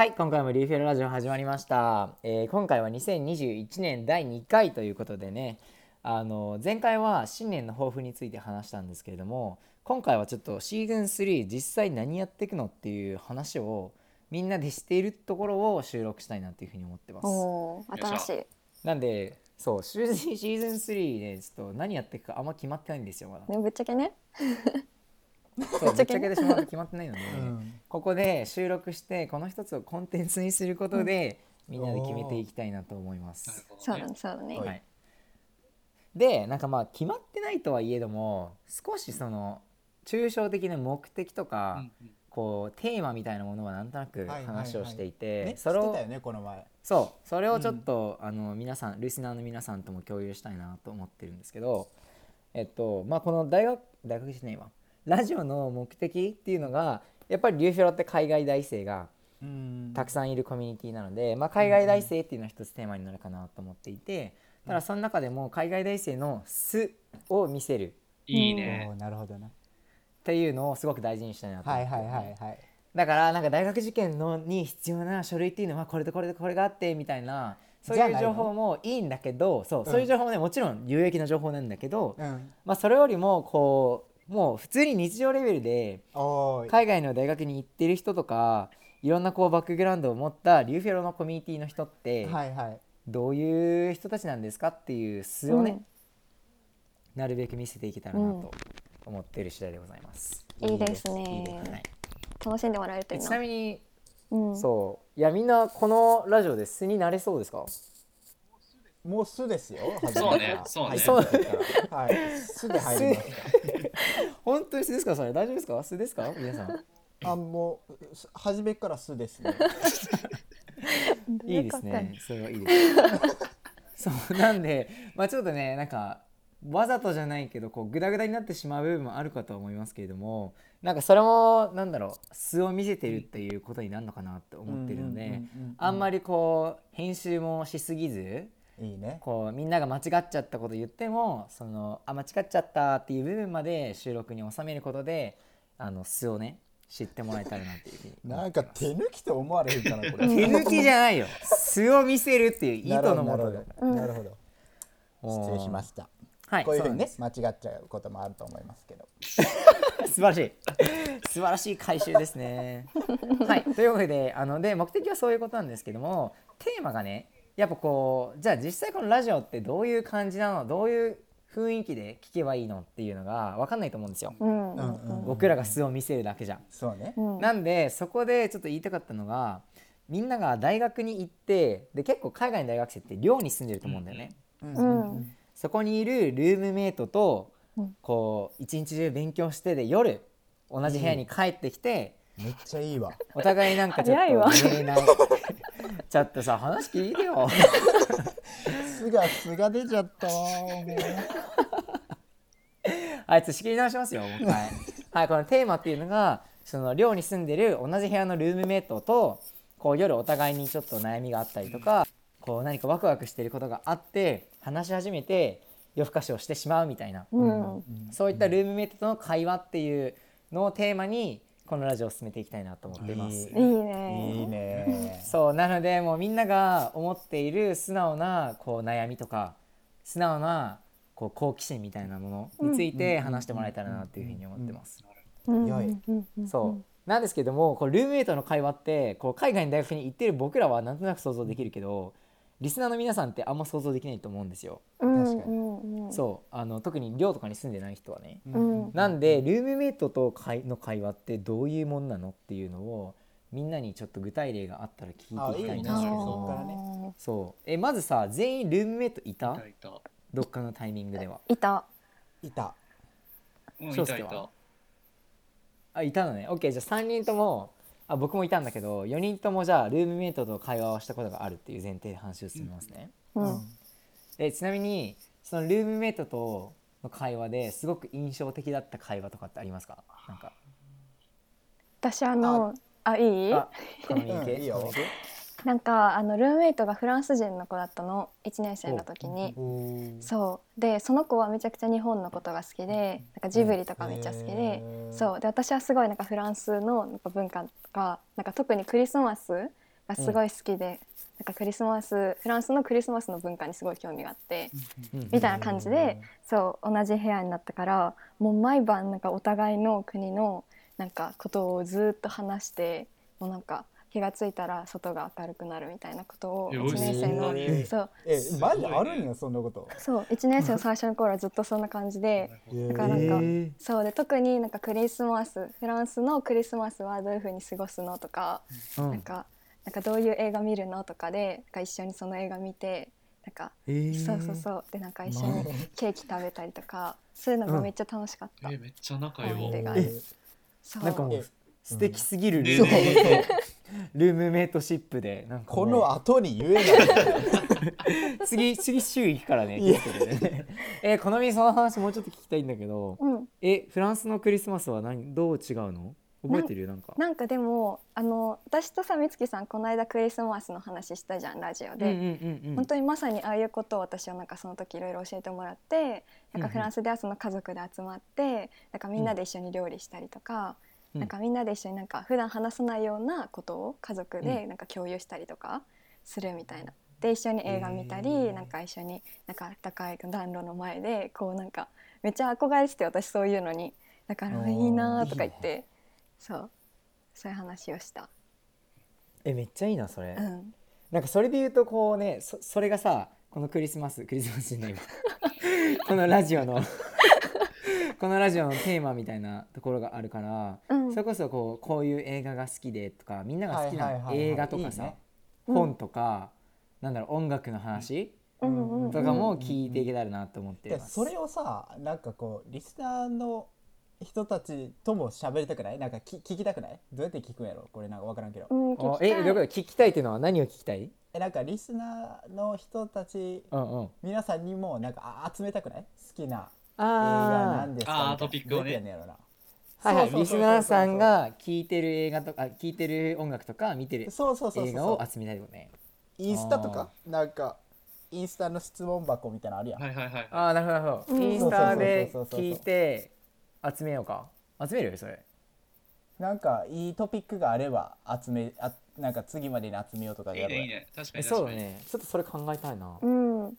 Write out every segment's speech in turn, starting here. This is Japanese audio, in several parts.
はい今回もリーフェルラジオ始まりました、えー今回は2021年第2回ということでねあの前回は新年の抱負について話したんですけれども今回はちょっとシーズン3実際何やっていくのっていう話をみんなでしているところを収録したいなっていうふうに思ってます。おお新しい。なんでそうシーズンシーズン3でちょっと何やっていくかあんま決まってないんですよまだ。ねぶっちゃけねそうぶっちゃけてしまうと決まってないので、うん。ここで収録してこの一つをコンテンツにすることで、みんなで決めていきたいなと思います。そうだねそうだね。はい。はい、でなんかまあ決まってないとはいえども少しその抽象的な目的とか、こうテーマみたいなものはなんとなくはいはいはい。話をしていて、ね、それをしてたよねこの前。そうそれをちょっと、あの皆さんリスナーの皆さんとも共有したいなと思ってるんですけどえっとまあこの大学大学じゃないわラジオの目的っていうのがやっぱりリューフェロって海外大生がうん。たくさんいるコミュニティなので、まあ、海外大生っていうのは一つテーマになるかなと思っていてただその中でも海外大生の素を見せる。おいいね。なるほどな。っていうのをすごく大事にしたいなと思ってはいはいはいはいだからなんか大学受験のに必要な書類っていうのはこれとこれとこれがあってみたいなそういう情報もいいんだけどそう,、ん。そういう情報もねもちろん有益な情報なんだけど、うん。まあ、それよりもこうもう普通に日常レベルで海外の大学に行ってる人とかいろんなこうバックグラウンドを持ったリューフェロのコミュニティの人ってはいはい。どういう人たちなんですかっていう素をね、うん。なるべく見せていけたらなと思っている次第でございます。いいですいいねですはい。楽しんでもらえるといいちななみにうん。そう。いやみんなこのラジオで素になれそうですか？もう巣ですよ。そうね。そうね。はいそうはい。巣で入りまし 本当に素ですかそれ？大丈夫ですか？素ですか？皆さん。たあもうす初めから巣ですね。いいですね。それはいいです。そうなんでまあちょっとねなんかわざとじゃないけどこうグダグダになってしまう部分もあるかと思いますけれどもなんかそれもなんだろう素を見せてるっていうことになるのかなって思ってるのであんまりこう編集もしすぎずいいね。こうみんなが間違っちゃったこと言ってもそのあ間違っちゃったっていう部分まで収録に収めることであの素をね知ってもらえたらなっていうふうに。思 なんか手抜きと思われるかなこれ。手抜きじゃないよ。素を見せるっていう意図のもとで。なるほどなるほど。失礼しました。はいこういうふうにねそ間違っちゃうこともあると思いますけど。素晴らしい。素晴らしい回収ですね。はい。というわけであので目的はそういうことなんですけどもテーマがねやっぱこうじゃあ実際このラジオってどういう感じなの？どういう雰囲気で聞けばいいのっていうのが分かんないと思うんですよ、うん。うんうん僕らが素を見せるだけじゃん。そうね。うん。なんでそこでちょっと言いたかったのがみんなが大学に行ってで結構海外の大学生って寮に住んでると思うんだよね、うん。うん。そこにいるルームメイトとうん。こう一日中勉強してで夜同じ部屋に帰ってきて、めっちゃいいわ。お互いなんかちょっ早いわ。と寝れないちょっとさ話聞いてよ。巣が巣が出ちゃったわもうあいつ仕切り直しますよもう一回。はい。このテーマっていうのがその寮に住んでる同じ部屋のルームメイトとこう夜お互いにちょっと悩みがあったりとかこう何かワクワクしてることがあって話し始めて夜更かしをしてしまうみたいな、うん。そういったルームメイトとの会話っていうのをテーマにこのラジオを進めていきたいなと思っています。い。いいね。いいね。そうなのでもうみんなが思っている素直なこう悩みとか素直なこう好奇心みたいなものについて話してもらえたらなっていうふうに思ってます。うん。良いそう。なんですけどもこうルームメイトの会話ってこう海外の大学に行ってる僕らはなんとなく想像できるけどリスナーの皆さんってあんま想像できないと思うんですよ。そう。あの特に寮とかに住んでない人はね。うん。なんでルームメイトと会の会話ってどういうもんなのっていうのをみんなにちょっと具体例があったら聞いていきたいんですけあいいね。どそっからねそう。えまずさ全員ルームメイトいた？いたいた。どっかのタイミングでは。いた。いた。いたいた。あいたのね。OK じゃあ3人ともあ僕もいたんだけど4人ともじゃあルームメイトと会話をしたことがあるっていう前提で話を進めますね、うん。でちなみにそのルームメイトとの会話ですごく印象的だった会話とかってありますか？なんか。私あのあいい？なんかあのルームメイトがフランス人の子だったの1年生の時に。そう。でその子はめちゃくちゃ日本のことが好きでなんかジブリとかめっちゃ好きで、そう。で私はすごいなんかフランスのなんか文化とかなんか特にクリスマスがすごい好きで、なんかクリスマスフランスのクリスマスの文化にすごい興味があって、みたいな感じでそう同じ部屋になったからもう毎晩なんかお互いの国のなんかことをずっと話してもうなんか気がついたら外が明るくなるみたいなことをえ1年生のそう。えマジあるんやそんなこと。そう1年生の最初の頃はずっとそんな感じで。だからなんか、えそうで特になんかクリスマスフランスのクリスマスはどういう風に過ごすのとか、ーうん。なんかなんかどういう映画見るのとかでなんか一緒にその映画見てなんか、えー。そうそうそう。でなんか一緒にケーキ食べたりとかそういうのがめっちゃ楽しかった、えめっちゃ仲良い。わ思い出がえそう。なんかもうえ素敵すぎるルそう ルームメイトシップでなんかこの後に言えない。次次週行くからねいや。気をつけてね。えこのみその話もうちょっと聞きたいんだけどうん、えフランスのクリスマスは何どう違うの？覚えてる？なんか。なんかでもあの私とさみつきさんこの間クリスマスの話したじゃんラジオで、うんうんうんうん。本当にまさにああいうことを私はなんかその時いろいろ教えてもらってなんかフランスではその家族で集まってなんかみんなで一緒に料理したりとか、うんなんかみんなで一緒になんか普段話さないようなことを家族でなんか共有したりとかするみたいな。で一緒に映画見たり、なんか一緒になんか高い暖炉の前でこうなんかめっちゃ憧れてて私そういうのに。だからいいなーとか言ってそう。そういう話をした。えめっちゃいいなそれ、うん。なんかそれで言うとこうねそそれがさこのクリスマスクリスマスじゃないわ。このラジオの このラジオのテーマみたいなところがあるから、うん。それこそこうこういう映画が好きでとかみんなが好きな映画とかさ、本とか、なんだろう音楽の話うん。うんうんとかも聞いていけたらなと思ってでます。それをさなんかこうリスナーの人たちとも喋りたくない？なんかき聞きたくない？どうやって聞くんやろ？これなんか分からんけど、うん、お聞きたい。えどういうこと聞きたいっていうのは何を聞きたい？えなんかリスナーの人たちうんうん。皆さんにもなんかあ集めたくない？好きなあなんですか？あトピックをね。はいはい。リスナーさんが聞いてる映画とかあ聞いてる音楽とか見てるそうそうそうそう。映画を集めたいよね。インスタとかなんかインスタの質問箱みたいなのあるやん、はいはいはい。ああなるほど。インスタで聞いて集めようか。集めるそれ。なんかいいトピックがあれば集めあなんか次までに集めようとかでいいやろうや。ねいいね。確かえに確かに。そうだねちょっとそれ考えたいな、うん。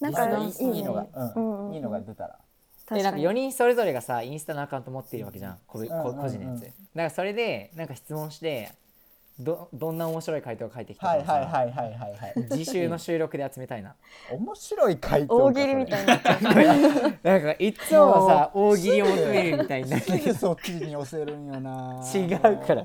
なんかいいいいね。いいのが、うん。うんうんいいのが出たら。でなんか確かに4人それぞれがさインスタのアカウント持ってるわけじゃん。個個人のやつ。だからそれでなんか質問してどどんな面白い回答が返ってきたかはいはいはいはいはいはい。次週の収録で集めたいな。面白い回答か大喜利みたいにな。なんかいつもはさ大喜利を求めるみたいにな。るそっちに寄せるんよな。違うから。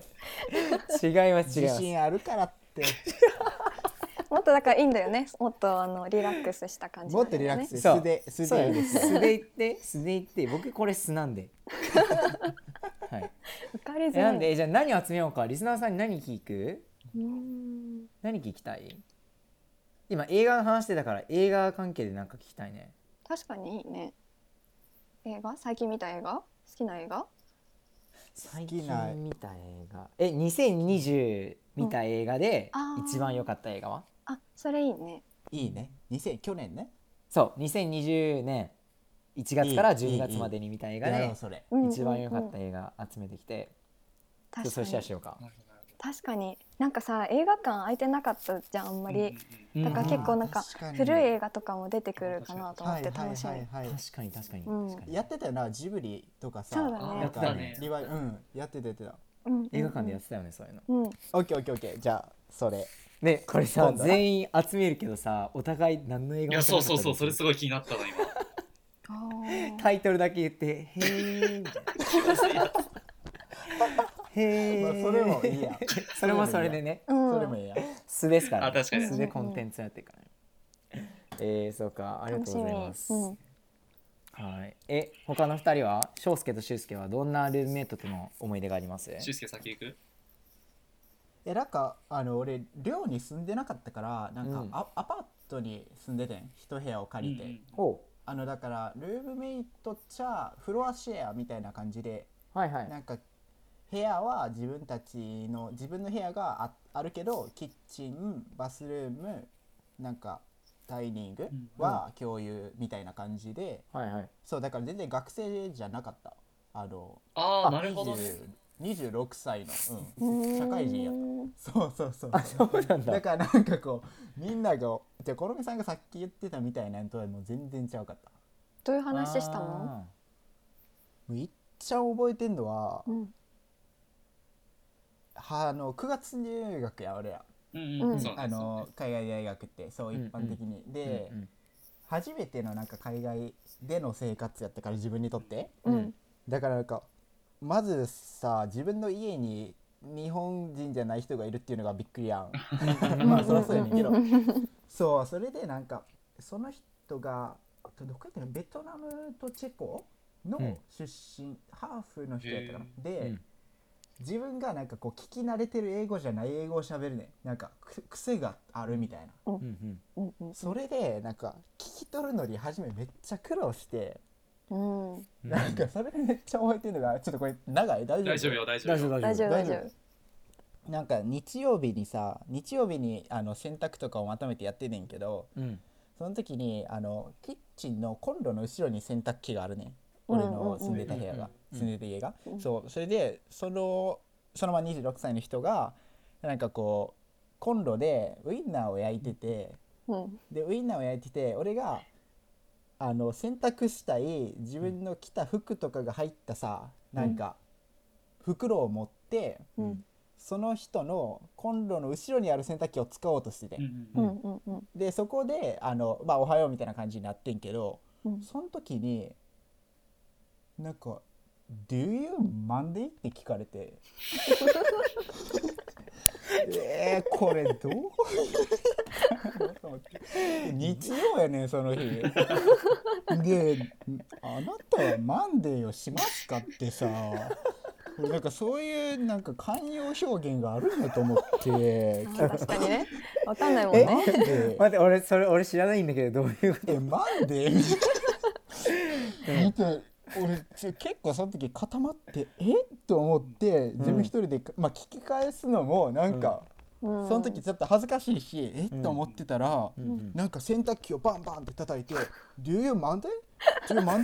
違います違い自ます。信あるからって もっとだからいいんだよね。もっとあのリラックスした感じね。っとリラックス。素で素でいいです素で言って素で言って僕これ素なんで。はい。受かりづらい。えなんで？じゃあ何を集めようか？リスナーさんに何聞く？うーん。何聞きたい？今映画の話してたから映画関係で何か聞きたいね。確かにいいね。映画？最近見た映画？好きな映画？最きな近見た映画。え2020見た映画で一番良かった映画は、あそれいいね。いいね。2000去年ね。そう2020年1月から12月までに見た映画でやろうそれ。うん一番良かっうんうんた映画集めてきて、ちょっと確かにそれシェアしようか。確かに。なんかさ映画館空いてなかったじゃんあんまり。うんだから結構なんか古い映画とかも出てくるかなと思って楽しみ。はいはい確かに確かに。うん。確かに、やってたよなジブリとかさ。そうだね。やってたね。リバイうんやっててた。うんうんうん。映画館でやってたよねそういうの。うん。オッケーオッケーオッケー。じゃあそれねこれさ今度な全員集めるけどさお互い何の映画もいやそうそうそうそれすすごい気になったの今。あ ータイトルだけ言って「へえ」みたいな「へえ」まあそれもいいや。それもそれでね。うん。それもいいや。素ですから、あ確かに。素でコンテンツやってるからね。えー、そうか。ありがとうございます、楽はい。え他の二人は？翔介と俊介はどんなルームメイトとの思い出があります？俊介先行く？えなんかあの俺寮に住んでなかったからなんか、うん。アアパートに住んでてん。一部屋を借りて、うんうんほあのだからルームメイトっちゃフロアシェアみたいな感じでうはいはい。なんか部屋は自分たちの自分の部屋がああるけどキッチンバスルームなんかダイニングは共有みたいな感じで、はいはい。そうだから全然学生じゃなかった。あのああなるほどね。26歳の、ううん、ん社会人やったそうそうそう。あそうなんだ。だからなんかこうみんながじゃあこのみさんがさっき言ってたみたいなのとはもう全然ちゃうかった。どういう話したの？あもういっちゃん覚えてんのは、うん。はあの9月入学や俺ら。うんうんあの海外大学ってそううん一般的に、ーで、うん初めてのなんか海外での生活やったから自分にとって。うん。だからなんかまずさ自分の家に日本人じゃない人がいるっていうのがびっくりやん。まあそりゃそうやねんけど。そうそれでなんかその人がどこやったかなベトナムとチェコのうん。出身、ハーフの人やったかな。へで、うん。自分がなんかこう聞き慣れてる英語じゃない英語を喋るねん。なんかく癖があるみたいな。うんうん。うんうん。それでなんか聞き取るのに初めめっちゃ苦労して、うん。うんなんかそれめっちゃ覚えてるのがちょっとこれ長い？大丈夫？大丈夫よ大丈夫よ。大丈夫？大丈夫なんか日曜日にさ日曜日にあの洗濯とかをまとめてやってんねんけどうん。その時にあのキッチンのコンロの後ろに洗濯機があるねん。俺の住んでた部屋が、うん住んでた家が、うん。そう。それでそのそのまま26歳の人がなんかこうコンロでウインナーを焼いててうん。でウインナーを焼いてて俺があの洗濯したい自分の着た服とかが入ったさなんか袋を持って、うん。その人のコンロの後ろにある洗濯機を使おうとしてて、うんううん。んうんうん。でそこであの、まあ、おはようみたいな感じになってんけどうん。その時になんか「Do you Monday?」って聞かれて。えー、これどう？日曜やねんその日。で「あなたはマンデーをしますか?」ってさ。なんかそういうなんか寛容表現があるんだと思って。確かにね。わかんないもんマねンデー。待って俺それ俺知らないんだけどどういうこと？えマンデー。みたいな見て俺ちょ結構その時固まってえ？と思って自分一人で、まあ、聞き返すのもなんか、うんその時ちょっと恥ずかしいしえうん。と思ってたら、なんか洗濯機をバンバンって叩いて「Do you Monday? Do you Monday?」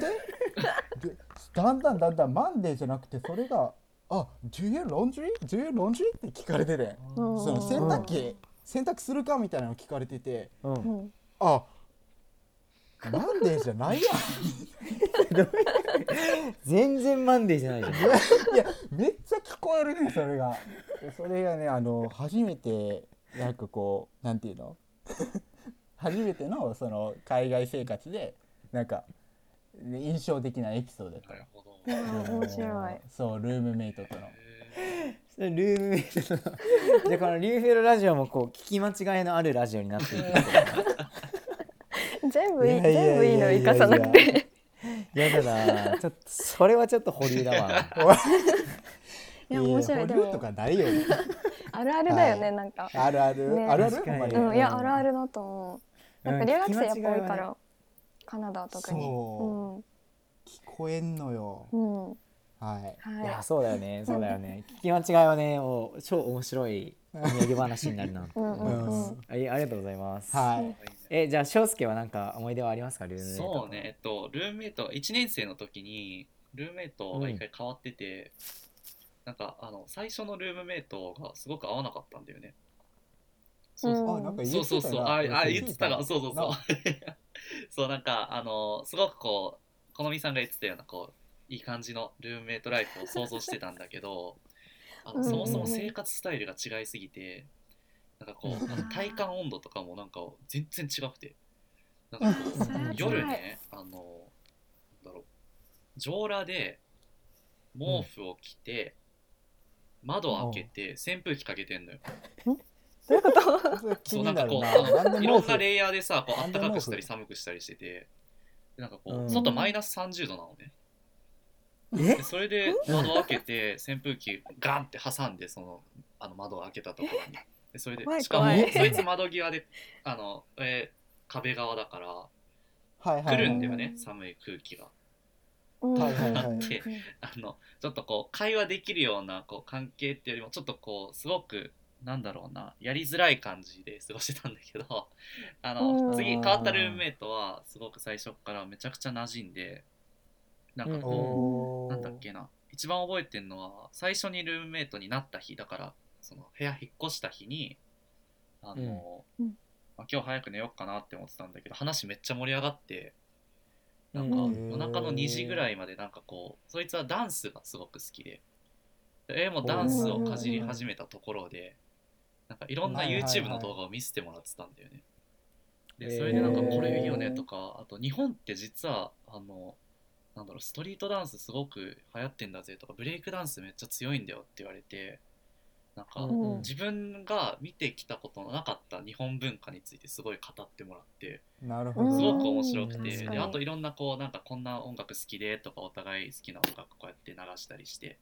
でだんだんだんだんマンデーじゃなくてそれが「あ Do you laundry? Do you laundry?」って聞かれてて、うん。その洗濯機洗濯するかみたいなの聞かれててあマンデーじゃないやん。全然マンデーじゃないじゃん。いやめっちゃ聞こえるねそれがそれがねあの初めてなんかこうなんていうの初めてのその海外生活でなんかね印象的なエピソードだったなるほどうん面白いそうルームメイトとのルームメイトのじゃあこのリューフェルラジオもこう聞き間違いのあるラジオになっていく全部いい全部いいの生かさなくてやだなちょっとそれはちょっと保留だわいや面白いでも。とかないよ あるあるだよはい。ねなんか。あるある、ね。あるある？うんいやあるあるだと思う。なん。か留学生やっぱ多いから。カナダは特に。そう。聞こえんのよ。うん。うんはい。いはやそうだよね。そうだよね。聞き間違いはね。もう超面白いお土産話になるな、いうんうん。うん。あいありがとうございます、はい。ーえじゃあ翔介はなんか思い出はありますか？ルームメイト。そうね。えっとルームメイト1年生の時にルームメイトが一回変わってて、なんかあの最初のルームメイトがすごく合わなかったんだよね。そうそう。うんあなんか言そうそうってたなそう。ああ俺言ってたが聞いそうそうそう。な。そうなんかあのすごくこうこのみさんが言ってたようなこういい感じのルームメイトライフを想像してたんだけど あのうんそもそも生活スタイルが違いすぎてなんかこうあの体感温度とかもなんか全然違くて。なんかこう夜ねあのなんだろう。上裸で毛布を着て、窓を開けて扇風機かけてんのよ。どういうこと？それ気そうなんかこういろんなんで毛布なレイヤーでさこう暖かくしたり寒くしたりしててでなんかこう外マイナス30度なのね。え？でそれで窓を開けて扇風機ガンって挟んでそのあの窓を開けたところに。でそれで怖いしかも怖い。そいつ窓際であの、えー壁側だからはいはいはい。来るんだよね寒い空気が。うん。はいはいはい。であのちょっとこう会話できるようなこう関係っていうよりもちょっとこうすごくなんだろうなやりづらい感じで過ごしてたんだけど あうん。の次変わったルームメイトはすごく最初からめちゃくちゃ馴染んでなんかこうなんだっけな一番覚えてるのは最初にルームメイトになった日だからその部屋引っ越した日にあの、うん。うん。まあ、今日早く寝ようかなって思ってたんだけど話めっちゃ盛り上がってなんかうん夜中の2時ぐらいまでなんかこうそいつはダンスがすごく好きで。で絵もダンスをかじり始めたところでなんかいろんな YouTube の動画を見せてもらってたんだよね。でそれでなんかこれいいよねとかあと日本って実はあのなんだろうストリートダンスすごく流行ってんだぜとかブレイクダンスめっちゃ強いんだよって言われてなんかうん自分が見てきたことのなかった日本文化についてすごい語ってもらってなるほど。すごく面白くうんてであといろんなこうなんかこんな音楽好きでとかお互い好きな音楽こうやって流したりして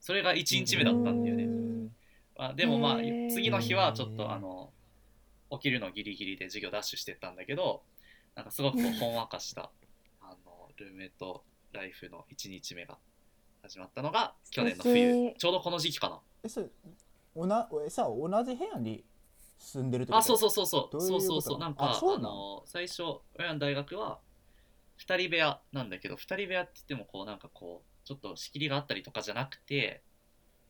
それが1日目だったんだよね。うん。あでもまあ次の日はちょっとあの起きるのギリギリで授業ダッシュしてったんだけどなんかすごくこうほんわかしたあのルームメイトライフの1日目が始まったのが去年の冬。ちょうどこの時期かな。えそれおな同じ部屋に住んでるってこと？あそうそうそうそう。そうそうそう。なんかああそうなの？の最初親の大学は2人部屋なんだけど2人部屋って言ってもこうなんかこうちょっと仕切りがあったりとかじゃなくて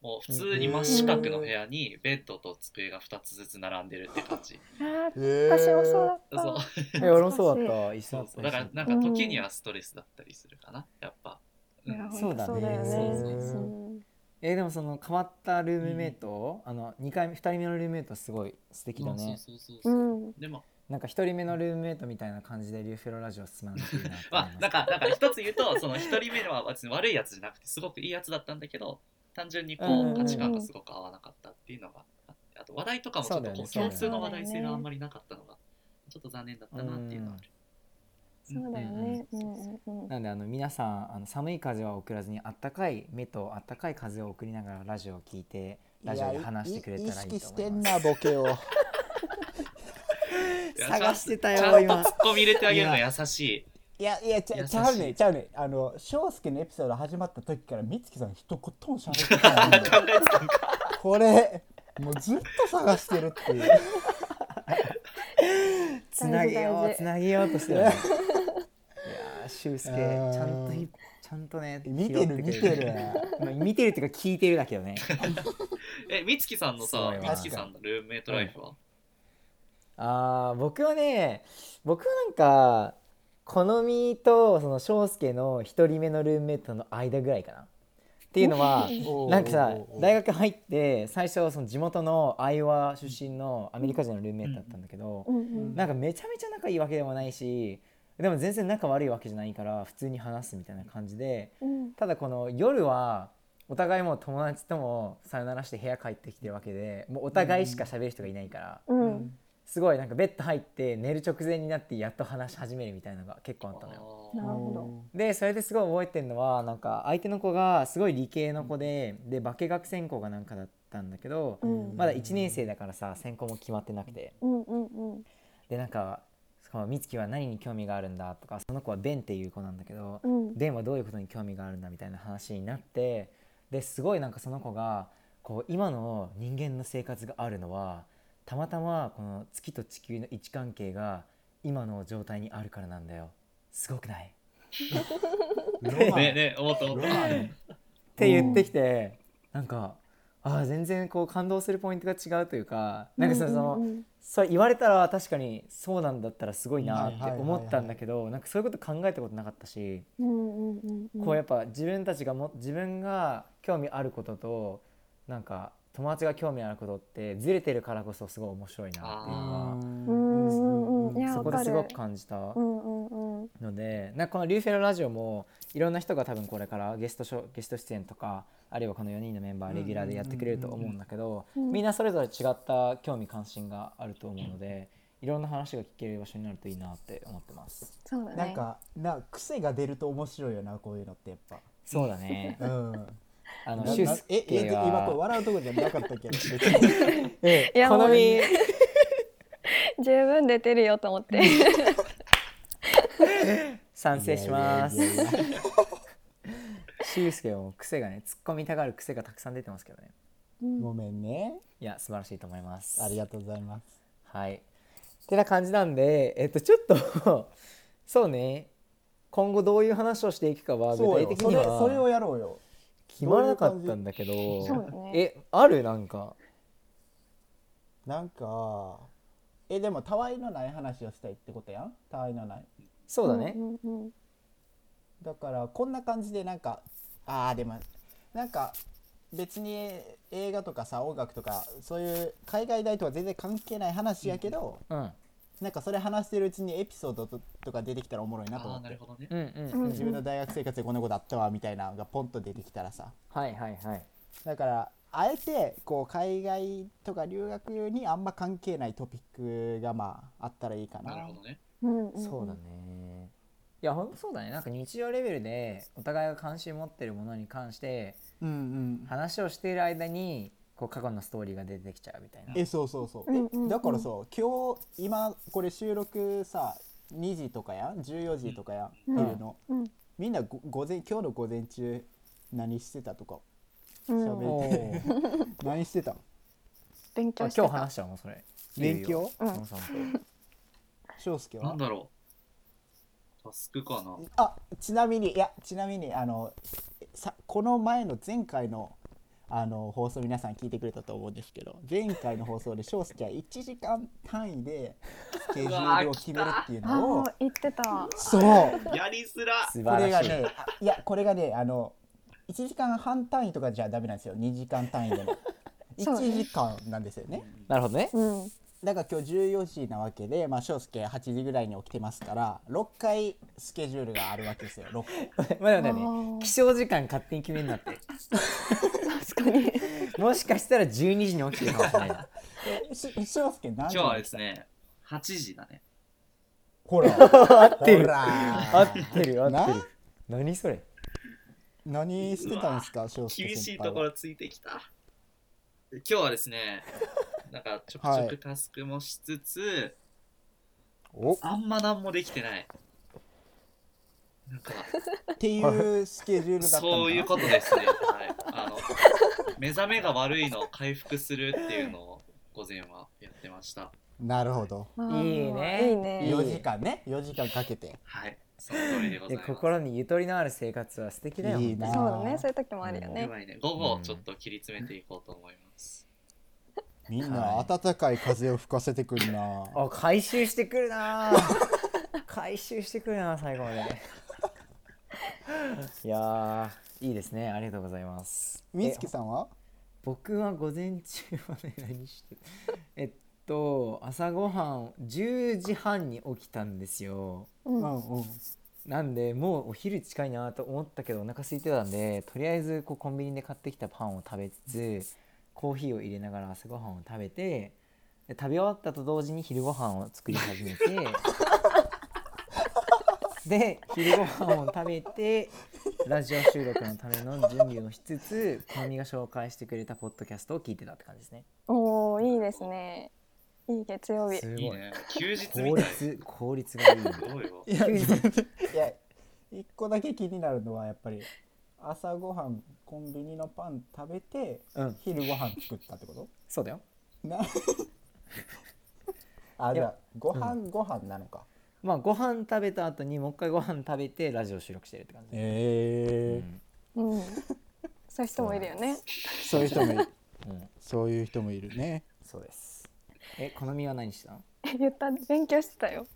もう普通に真四角の部屋にベッドと机が2つずつ並んでるって感じ。あ私もそうだった。そう。え俺もそうだった一緒そうだった。そうだからなんか時にはストレスだったりするかなやっぱ、うん、そうだね。そうだよね。えーでもその変わったルームメイト、あの2回目2人目のルームメイトすごい素敵だまあね。でも。なんか1人目のルームメイトみたいな感じでリューフェロラジオ進まなくていいなって思いまあなんかなんか一つ言うとその一人目は別に悪いやつじゃなくてすごくいいやつだったんだけど単純にこうんうんううん価値観がすごく合わなかったっていうのがあってあと話題とかもちょっとこうそうだよね。共通の話題性があんまりなかったのがちょっと残念だったなっていうのはある。そうだよね。なんであの皆さんあの寒い風は送らずにあったかい目とあったかい風を送りながらラジオを聞いてラジオで話してくれたらいいと思い意識してんますなボケを。探してたよちゃんと今。ツッコミ入れてあげるの優しい。いやいやちゃちゃうねちゃうねあの翔介のエピソード始まった時から美月さん一言も喋ってない。んだ。これもうずっと探してるっていうつなげようつなげようとしてるいやー俊介。うんちゃんとひちゃんとね見てる見てるまあ見てるっていうか聞いてるだけどね。え、みつきさんのさすごい、わみつきさんのルームメイトライフは、あー僕はね僕はなんか好みとその翔介の一人目のルームメイトの間ぐらいかな。っていうのはなんかさ大学入って最初その地元のアイオワ出身のアメリカ人のルームメイトだったんだけど、うんうん。なんかめちゃめちゃ仲いいわけでもないしでも全然仲悪いわけじゃないから普通に話すみたいな感じでうんただこの夜はお互いもう友達ともさよならして部屋帰ってきてるわけでもうお互いしか喋る人がいないから、うん。すごいなんかベッド入って寝る直前になってやっと話し始めるみたいなのが結構あったのよ。なるほでそれですごい覚えてるのはなんか相手の子がすごい理系の子でで化学専攻がなんかだったんだけどど。うん。まだ1年生だからさ専攻も決まってなくてうんうんうん。でなんかその美月は何に興味があるんだ？とかその子はベンっていう子なんだけどうん。ベンはどういうことに興味があるんだ？みたいな話になってですごいなんかその子がこう今の人間の生活があるのはたまたまこの月と地球の位置関係が今の状態にあるからなんだよ。すごくない？ロマン。ねね思った思った。って言ってきてなんかあー全然こう感動するポイントが違うというかなんかその,、うんうんそれ言われたら確かにそうなんだったらすごいなって思ったんだけどなんかそういうこと考えたことなかったし、うんうんうんうん。こうやっぱ自分たちがも自分が興味あることとなんか友達が興味あることってずれてるからこそすごい面白いなっていうのうんうんうん。いがやわかる。そこですごく感じたうんうんうん。のでなんかこの「リューフェロラジオ」もいろんな人が多分これからゲストショゲスト出演とかあるいはこの4人のメンバーレギュラーでやってくれると思うんだけどうん。みんなそれぞれ違った興味関心があると思うのでいろんな話が聞ける場所になるといいなって思ってます。そうだね。なんかな癖が出ると面白いよなこういうのってやっぱ。そうだね。うん。あのシュウスええ今これ笑うとこじゃなかったけ？ど別にえいやもう好み 十分出てるよと思って。賛成します。しゅうすけはもう癖がね突っ込みたがる癖がたくさん出てますけどね。うん。ごめんね。いや素晴らしいと思います。ありがとうございます。はい。てな感じなんでえっとちょっと そうね。今後どういう話をしていくかは具体的にはそれをやろうよ。決まらなかったんだけど。ねえある？なんか。なんかえでもたわいのない話をしたいってことやん？たわいのないそうだね、うんうんうんだからこんな感じでなんかあーでもなんか別に映画とかさ音楽とかそういう海外大とは全然関係ない話やけど、うん、なんかそれ話してるうちにエピソードととか出てきたらおもろいなと思ああって自分の大学生活でこんなことあったわみたいなのがポンと出てきたらさ。はいはいはいだからあえてこう海外とか留学にあんま関係ないトピックがまああったらいいかな。なるほどねうんうんそうだね。いやほんとそうだね。なんか日常レベルでお互いが関心持ってるものに関してうんうん。話をしている間にこう過去のストーリーが出てきちゃうみたいな。えそうそうそう、うんうんうん。えだからさ今日今これ収録さ2時とかやん？14時とかやん、うん。昼の。うん。みんなご午前今日の午前中何してたとか？うん。喋おるー。何してたあ勉強してた。今日話しちゃうの？それ。勉強？うん翔介は？なんだろう。タスクかな。あちなみにいやちなみにあのさこの前の前回のあの放送皆さん聞いてくれたと思うんですけど前回の放送で翔介は1時間単位でスケジュールを決めるっていうあのをあ言ってた。そう。やりづら。素これ晴らしい、がねあいやこれがねあの1時間半単位とかじゃダメなんですよ。2時間単位でも。そうね。1時間なんですよね。なるほどね。うんだから今日14時なわけでまあ翔介8時ぐらいに起きてますから6回スケジュールがあるわけですよ。6回。まだまだね起床時間勝手に決めんなって。確かに。もしかしたら12時に起きてるかもしれない。翔介何時今日はですね8時だね。ほら。合ってる。合ってる合ってな？る何それ？何してたんですか翔介厳しいところついてきた。今日はですねなんかちょくちょくタスクもしつつ、お？あんま何もできてないなんかっていうスケジュールだったのかな？そういうことですね。はい。あの、目覚めが悪いのを回復するっていうのを午前はやってました。なるほどいいねいいねよ4時間ね4時間かけてはい。その通りでござでいます。心にゆとりのある生活は素敵だよいいなそうだねそういう時もあるよねうまいね。午後ちょっと切り詰めていこうと思います。みんな暖かい風を吹かせてくるな。あ回収してくるな。回収してくるな最後まで。いやーいいですね。ありがとうございます。みつきえさんは？僕は午前中はね何してえっと朝ごはん10時半に起きたんですよ。うん。うんうん。なんでもうお昼近いなと思ったけどお腹空いてたんでとりあえずこうコンビニで買ってきたパンを食べつつコーヒーを入れながら朝ごはんを食べてで食べ終わったと同時に昼ごはんを作り始めて で昼ごはんを食べてラジオ収録のための準備をしつつこのみが紹介してくれたポッドキャストを聞いてたって感じですね。おおいいですね。いい月曜日。すごい。いいね。休日効みたい。率効率がいい。いや一個だけ気になるのはやっぱり朝ごはんコンビニのパン食べてうん。昼ごはん作ったってこと？そうだよ。な あいやじゃあご飯ご飯なのか。まあご飯食べた後にもう一回ご飯食べてラジオ収録してるって感じ、ええ。うん。うん。そういう人もいるよね。そう。いう人もいる。うん、そういう人もいるね。そうです。え好みは何してたの？言った。勉強してたよ。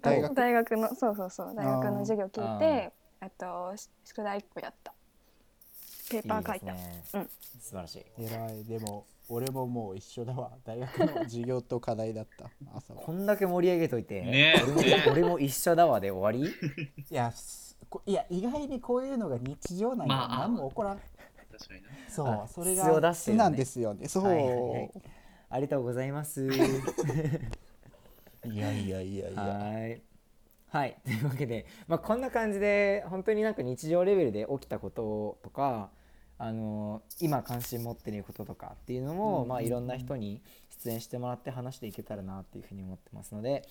大学？大学のそうそうそう。大学の授業聞いあてあとし宿題1個やった。ペーパー書いた。ね。うん。素晴らしい。偉い。でも俺ももう一緒だわ。大学の授業と課題だった。朝は。こんだけ盛り上げといて、ね俺もね俺も一緒だわで終わり？いやいや意外にこういうのが日常なんや、まあ何も起こらん。確かにな。そうあそれがしてるね。好なんですよね。そう、はいはいはい。ありがとうございます。いやいやいやいや。はいはい。というわけで、まあ、こんな感じで本当になんか日常レベルで起きたこととかあの今関心持ってることとかっていうのも、うんまあ、いろんな人に出演してもらって話していけたらなっていうふうに思ってますので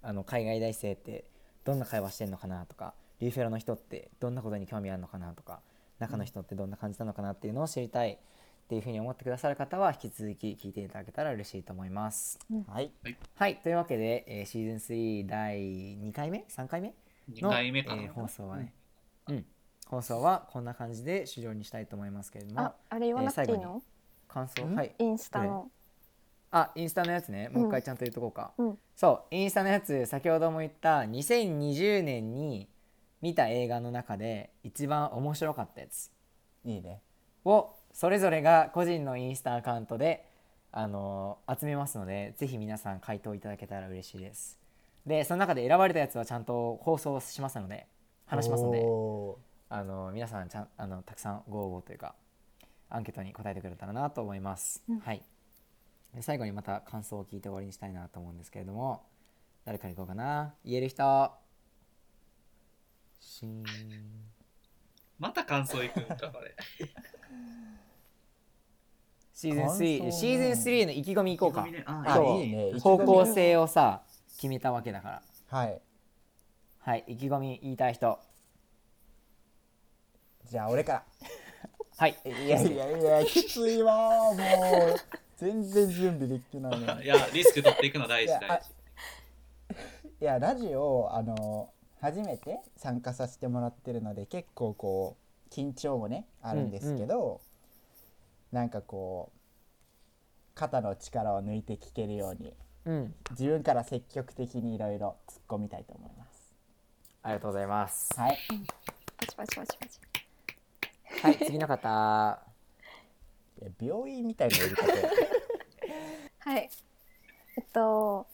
あの海外大生ってどんな会話してんのかなとかリューフェロの人ってどんなことに興味あるのかなとか中の人ってどんな感じなのかなっていうのを知りたいっていうふうに思ってくださる方は引き続き聞いていただけたら嬉しいと思います。はい。はい、というわけで、えーシーズン3第2回目 ?3 回目？2の回目かな。えー放送はね、うん、放送はこんな感じで終了にしたいと思いますけれども。ああれ言わなくていいえー最後の、感想。ん。はい。インスタの、あインスタのやつね。もう一回ちゃんと言っとこうか、うん。そう。インスタのやつ先ほども言った2020年に見た映画の中で一番面白かったやつ。いいね。をそれぞれが個人のインスタアカウントで、あのー集めますのでぜひ皆さん回答いただけたら嬉しいです。でその中で選ばれたやつはちゃんと放送しますので話しますのでおあのー皆さんちゃんあのたくさんご応募というかアンケートに答えてくれたらなと思います、うん。はい。で最後にまた感想を聞いて終わりにしたいなと思うんですけれども誰からいこうかな？言える人。また感想いくんかこれ シーズン感想ね3シーズン3の意気込みいこうか、ね。あいいね方向性をさ決めたわけだから。ーはい。はい意気込み言いたい人。じゃあ俺から。はい。いやいやいやきついわーもう。全然準備できてないのに。いやリスク取っていくの大事大事。いやラジオあの初めて参加させてもらってるので結構こう緊張もねあるんですけど、なんかこう肩の力を抜いて聞けるようにうん。自分から積極的にいろいろ突っ込みたいと思います。ありがとうございます。はい。パチパチパチパチ。はい次の方。いや病院みたいな呼び方や。はい。えっと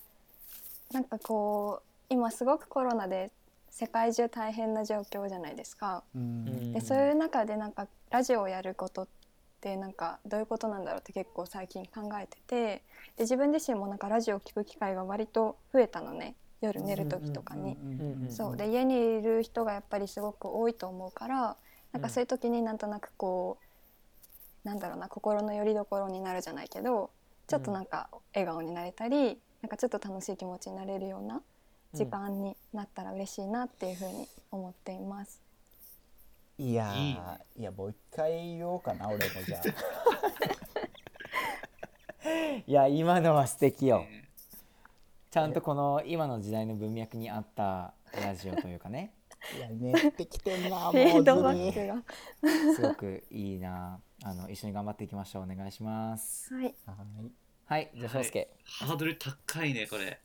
なんかこう今すごくコロナで世界中大変な状況じゃないですか。うん。でそういう中でなんかラジオをやることってなんかどういうことなんだろうって結構最近考えててで自分自身もなんかラジオを聞く機会が割と増えたのね夜寝る時とかに。そうで家にいる人がやっぱりすごく多いと思うからなんかそういう時になんとなくこうなんだろうな心の拠り所になるじゃないけどちょっとなんか笑顔になれたりなんかちょっと楽しい気持ちになれるような時間になったら嬉しいなっていうふうに思っています。いやーいいいねやもう一回言おうかな 俺もじゃあ。いや今のは素敵よ。ね。ちゃんとこの今の時代の文脈に合ったラジオというかね。いや練ってきてんな もうドバックが。すごくいいな。あの一緒に頑張っていきましょう。お願いします。はい。はい。はいじゃあ翔介、ハードル高いねこれ。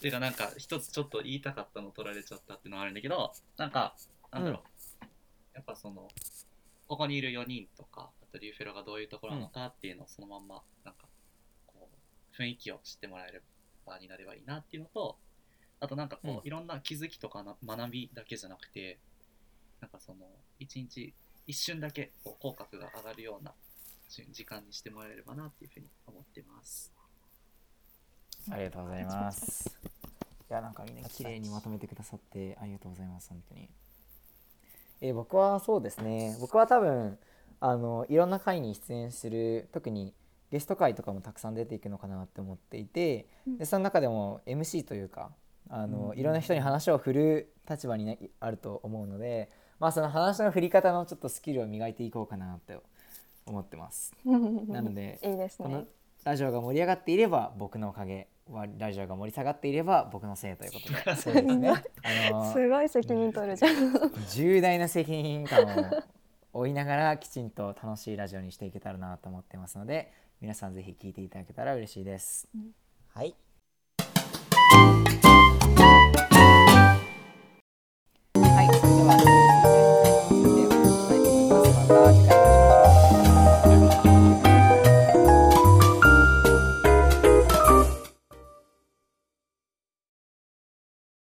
ていうかなんか一つちょっと言いたかったの取られちゃったっていうのはあるんだけどなんかなんだろう、やっぱそのここにいる4人とかあとリューフェロがどういうところなのかっていうのをそのまんまなんかこう雰囲気を知ってもらえる場になればいいなっていうのとあとなんかこう、うん。いろんな気づきとかな学びだけじゃなくてなんかその一日一瞬だけこう口角が上がるような時間にしてもらえればなっていうふうに思ってます。ありがとうございます。いやなんかみんな綺麗にまとめてくださってありがとうございます本当にえー僕はそうですね。僕は多分あのいろんな回に出演する特にゲスト回とかもたくさん出ていくのかなって思っていてでその中でも MC というかあの、うん。いろんな人に話を振る立場になあると思うのでまあその話の振り方のちょっとスキルを磨いていこうかなって思ってます。なのでいいですね。ラジオが盛り上がっていれば僕のおかげわラジオが盛り下がっていれば僕のせいということでそうですねあのすごい責任取るじゃん。重大な責任感を負いながらきちんと楽しいラジオにしていけたらなと思ってますので皆さんぜひ聞いていただけたら嬉しいです。はいはい、